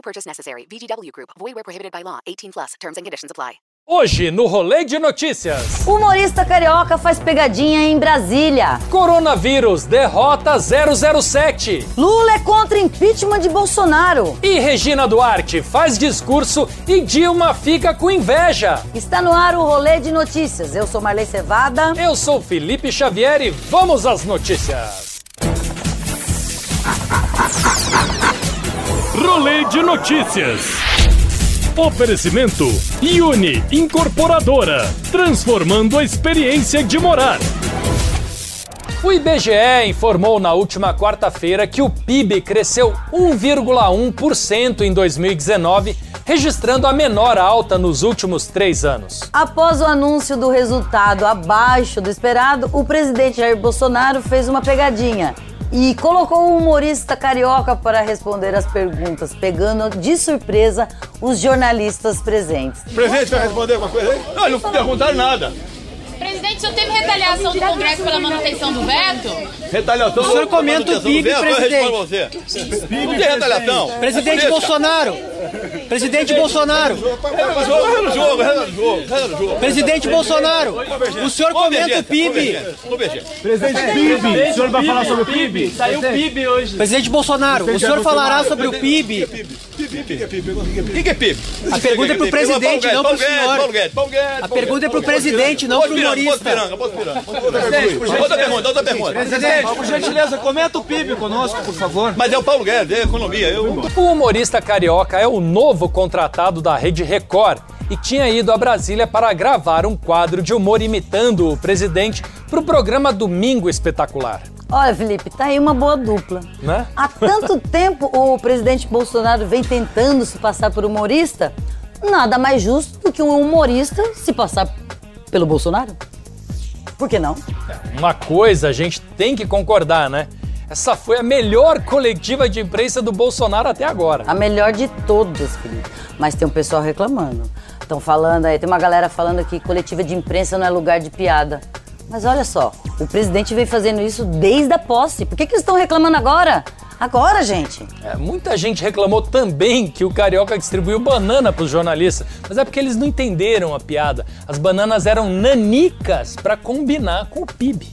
No purchase necessary. VGW Group. Void where prohibited by law. 18 plus. Terms and conditions apply. Hoje, no Rolê de Notícias. Humorista carioca faz pegadinha em Brasília. Coronavírus derrota 007. Lula é contra impeachment de Bolsonaro. E Regina Duarte faz discurso e Dilma fica com inveja. Está no ar o Rolê de Notícias. Eu sou Marley Cevada. Eu sou Felipe Xavier e vamos às notícias. Rolê de Notícias. Oferecimento Uni Incorporadora, transformando a experiência de morar. O IBGE informou na última quarta-feira que o PIB cresceu 1,1% em 2019, registrando a menor alta nos últimos três anos. Após o anúncio do resultado abaixo do esperado, o presidente Jair Bolsonaro fez uma pegadinha e colocou o humorista carioca para responder as perguntas, pegando de surpresa os jornalistas presentes. O presidente vai responder alguma coisa aí? Não, não perguntaram nada. Presidente, o senhor teve retaliação do Congresso pela manutenção do veto? Retaliação. O senhor comenta o PIB, presidente. Eu. Não tem retaliação. Presidente Bolsonaro. Presidente Bolsonaro. Presidente Bolsonaro. O senhor comenta o PIB. Presidente PIB. O senhor vai falar sobre o PIB? Saiu o PIB hoje. Presidente Bolsonaro, o senhor falará sobre o PIB. O que é PIB? A pergunta é pro presidente, não pro senhor. A pergunta é pro presidente, não pro humorista. Outra pergunta, outra pergunta. Presidente, por gentileza, comenta o PIB conosco, por favor. Mas é o Paulo Guedes, é economia. Eu... O humorista carioca é o novo contratado da Rede Record e tinha ido a Brasília para gravar um quadro de humor imitando o presidente para o programa Domingo Espetacular. Olha, Felipe, tá aí uma boa dupla. Né? Há tanto tempo o presidente Bolsonaro vem tentando se passar por humorista, nada mais justo do que um humorista se passar pelo Bolsonaro. Por que não? Uma coisa a gente tem que concordar, né? Essa foi a melhor coletiva de imprensa do Bolsonaro até agora. A melhor de todas, Felipe. Mas tem um pessoal reclamando. Estão falando aí, tem uma galera falando que coletiva de imprensa não é lugar de piada. Mas olha só, o presidente vem fazendo isso desde a posse. Por que, que eles estão reclamando agora? Agora, gente. É, muita gente reclamou também que o Carioca distribuiu banana para os jornalistas, mas é porque eles não entenderam a piada. As bananas eram nanicas para combinar com o PIB.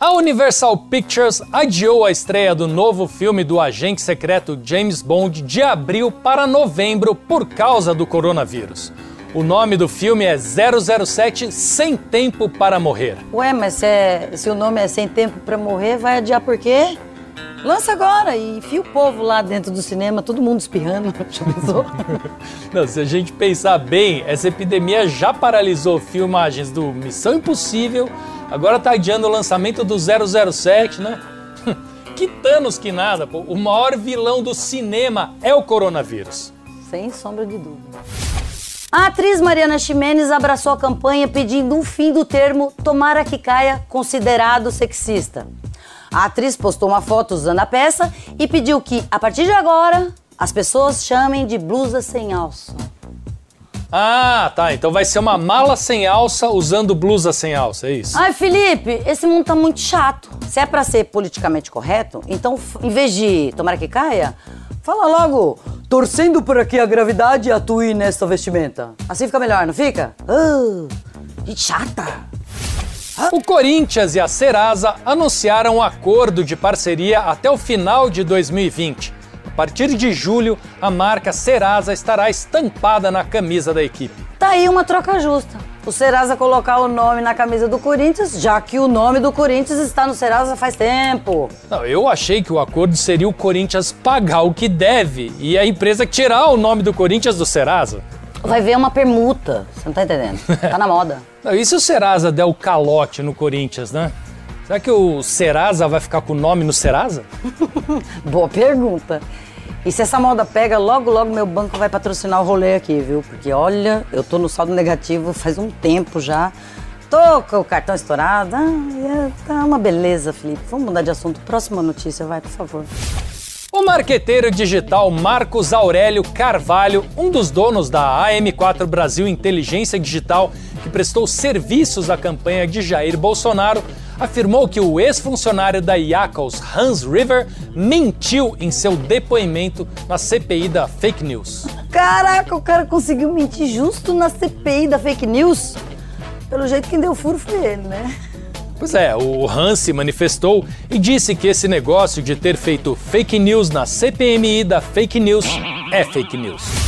A Universal Pictures adiou a estreia do novo filme do agente secreto James Bond de abril para novembro por causa do coronavírus. O nome do filme é 007 Sem Tempo para Morrer. Ué, mas se, é, se o nome é Sem Tempo para Morrer, vai adiar por quê? Lança agora e enfia o povo lá dentro do cinema, todo mundo espirrando. Já pensou? Não, se a gente pensar bem, essa epidemia já paralisou filmagens do Missão Impossível, agora tá adiando o lançamento do 007, né? que Thanos que nada, pô. O maior vilão do cinema é o coronavírus. Sem sombra de dúvida. A atriz Mariana Ximenes abraçou a campanha pedindo um fim do termo tomara que caia considerado sexista. A atriz postou uma foto usando a peça e pediu que, a partir de agora, as pessoas chamem de blusa sem alça. Ah, tá. Então vai ser uma mala sem alça usando blusa sem alça, é isso? Ai, Felipe, esse mundo tá muito chato. Se é pra ser politicamente correto, então, em vez de tomara que caia, fala logo, torcendo para que a gravidade atue nesta vestimenta. Assim fica melhor, não fica? Gente chata. O Corinthians e a Serasa anunciaram um acordo de parceria até o final de 2020. A partir de julho, a marca Serasa estará estampada na camisa da equipe. Tá aí uma troca justa. O Serasa colocar o nome na camisa do Corinthians, já que o nome do Corinthians está no Serasa faz tempo. Não, eu achei que o acordo seria o Corinthians pagar o que deve e a empresa tirar o nome do Corinthians do Serasa. Vai ver uma permuta, você não tá entendendo. Tá na moda. Não, e se o Serasa der o calote no Corinthians, né? Será que o Serasa vai ficar com o nome no Serasa? Boa pergunta. E se essa moda pega, logo, logo meu banco vai patrocinar o rolê aqui, viu? Porque olha, eu tô no saldo negativo faz um tempo já. Tô com o cartão estourado. Ah, é, tá uma beleza, Felipe. Vamos mudar de assunto. Próxima notícia, vai, por favor. O marqueteiro digital Marcos Aurélio Carvalho, um dos donos da AM4 Brasil Inteligência Digital, que prestou serviços à campanha de Jair Bolsonaro, afirmou que o ex-funcionário da Yakos, Hans River, mentiu em seu depoimento na CPI da fake news. Caraca, o cara conseguiu mentir justo na CPI da fake news. Pelo jeito, quem deu furo foi ele, né? Pois é, o Hans se manifestou e disse que esse negócio de ter feito fake news na CPMI da fake news é fake news.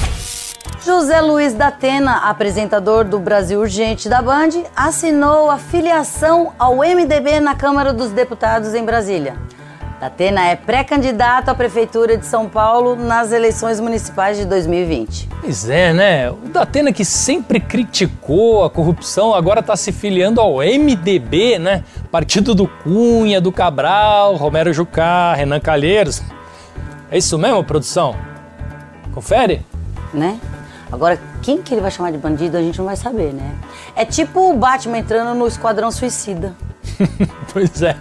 José Luiz da Atena, apresentador do Brasil Urgente da Band, assinou a filiação ao MDB na Câmara dos Deputados em Brasília. Datena é pré-candidato à Prefeitura de São Paulo nas eleições municipais de 2020. Pois é, né? O Datena que sempre criticou a corrupção agora está se filiando ao MDB, né? Partido do Cunha, do Cabral, Romero Jucá, Renan Calheiros. É isso mesmo, produção? Confere? Né? Agora, quem que ele vai chamar de bandido a gente não vai saber, né? É tipo o Batman entrando no Esquadrão Suicida. pois é,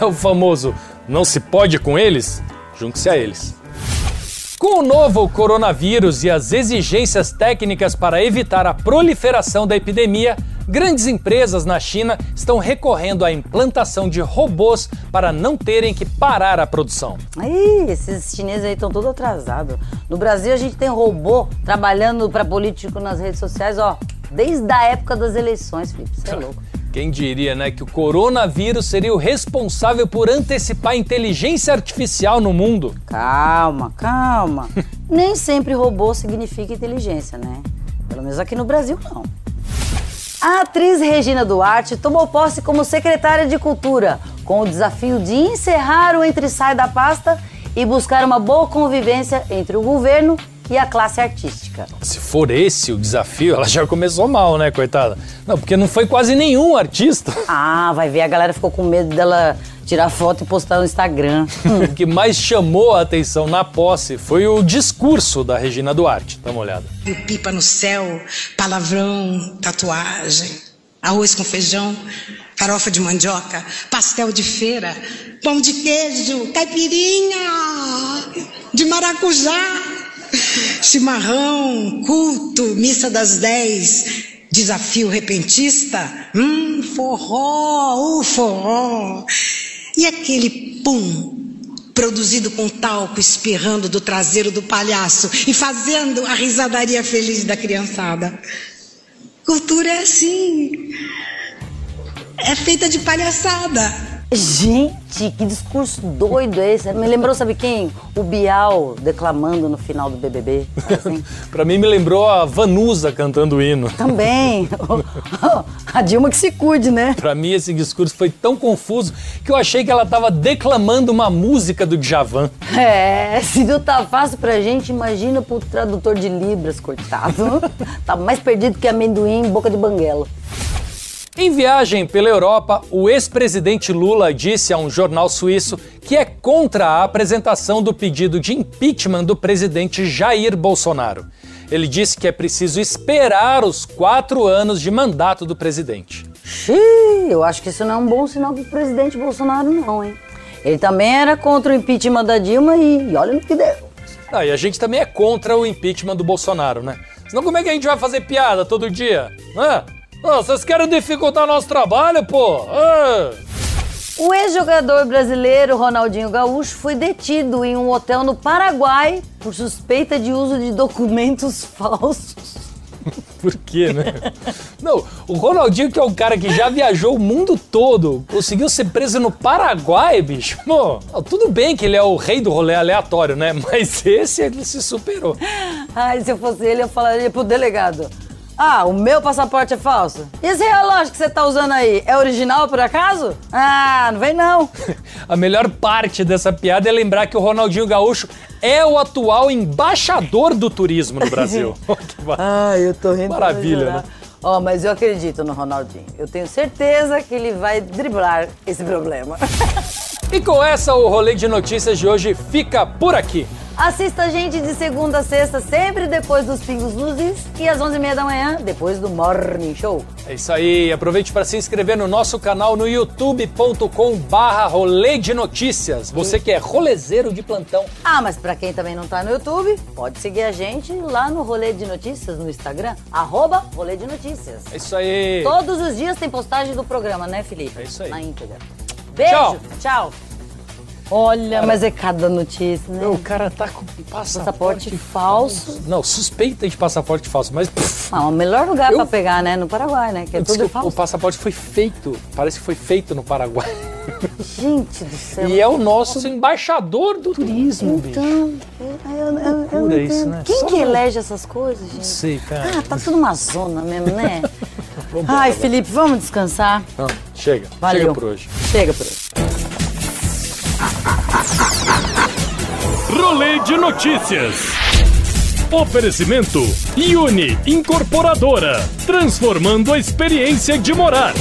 é o famoso não se pode com eles? Junte-se a eles. Com o novo coronavírus e as exigências técnicas para evitar a proliferação da epidemia, grandes empresas na China estão recorrendo à implantação de robôs para não terem que parar a produção. Ih, esses chineses aí estão todos atrasados. No Brasil a gente tem robô trabalhando para político nas redes sociais, ó, desde a época das eleições, Felipe. Você é louco. Quem diria, né, que o coronavírus seria o responsável por antecipar a inteligência artificial no mundo? Calma, calma. Nem sempre robô significa inteligência, né? Pelo menos aqui no Brasil, não. A atriz Regina Duarte tomou posse como secretária de Cultura, com o desafio de encerrar o entre-sai da pasta e buscar uma boa convivência entre o governo e a classe artística. Se for esse o desafio, ela já começou mal, né, coitada? Não, porque não foi quase nenhum artista. Ah, vai ver, a galera ficou com medo dela tirar foto e postar no Instagram. o que mais chamou a atenção na posse foi o discurso da Regina Duarte. Dá uma olhada. Pipa no céu, palavrão, tatuagem, arroz com feijão, farofa de mandioca, pastel de feira, pão de queijo, caipirinha de maracujá, chimarrão, culto, missa das dez, desafio repentista, hum, forró, o forró. E aquele pum produzido com talco espirrando do traseiro do palhaço e fazendo a risadaria feliz da criançada. Cultura é assim. É feita de palhaçada. Gente, que discurso doido é esse? Me lembrou, sabe quem? O Bial declamando no final do BBB. Assim. pra mim me lembrou a Vanusa cantando o hino. Também. a Dilma que se cuide, né? Pra mim esse discurso foi tão confuso que eu achei que ela tava declamando uma música do Djavan. É, se não tá fácil pra gente, imagina pro tradutor de Libras, coitado. tá mais perdido que amendoim em boca de banguela. Em viagem pela Europa, o ex-presidente Lula disse a um jornal suíço que é contra a apresentação do pedido de impeachment do presidente Jair Bolsonaro. Ele disse que é preciso esperar os quatro anos de mandato do presidente. Xiii, eu acho que isso não é um bom sinal para o presidente Bolsonaro, não, hein? Ele também era contra o impeachment da Dilma e, e olha no que deu. Ah, e a gente também é contra o impeachment do Bolsonaro, né? Senão como é que a gente vai fazer piada todo dia? Né? Vocês querem dificultar nosso trabalho, pô? Ah. O ex-jogador brasileiro Ronaldinho Gaúcho foi detido em um hotel no Paraguai por suspeita de uso de documentos falsos. Por quê, né? Não, o Ronaldinho, que é um cara que já viajou o mundo todo, conseguiu ser preso no Paraguai, bicho. Pô, tudo bem que ele é o rei do rolê aleatório, né? Mas esse ele se superou. Ai, se eu fosse ele, eu falaria pro delegado. Ah, o meu passaporte é falso? E esse relógio que você tá usando aí, é original por acaso? Ah, não vem não. A melhor parte dessa piada é lembrar que o Ronaldinho Gaúcho é o atual embaixador do turismo no Brasil. ah, eu tô rindo. Maravilha, né? Ó, oh, mas eu acredito no Ronaldinho. Eu tenho certeza que ele vai driblar esse problema. e com essa, o rolê de notícias de hoje fica por aqui. Assista a gente de segunda a sexta, sempre depois dos Pingos Is e às 11h30 da manhã, depois do Morning Show. É isso aí, aproveite para se inscrever no nosso canal no youtube.com barra rolê de notícias. Você que é rolezeiro de plantão. Ah, mas pra quem também não tá no YouTube, pode seguir a gente lá no Rolê de Notícias no Instagram, arroba Rolê de Notícias. É isso aí. Todos os dias tem postagem do programa, né, Felipe? É isso aí. Na íntegra. Beijo, Tchau. tchau. Olha, mas é cada notícia, né? O cara tá com passaporte, Passaporte falso. Não, suspeita de passaporte falso, mas pff, Ah, o melhor lugar Eu- pra pegar, né? No Paraguai, né? Que é tudo desculpa, o falso. passaporte foi feito, parece que foi feito no Paraguai. Gente do céu. E é o nosso embaixador do turismo, bicho. Então, eu, eu, eu, não isso, né? Quem Só que não- elege essas coisas, gente? Sei, cara. Ah, tá tudo uma zona mesmo, né? Vambora, Ai. Felipe, vamos descansar? Não, chega. Valeu. Chega por hoje. Chega por hoje. Rolê de notícias. Oferecimento Uni Incorporadora, transformando a experiência de morar.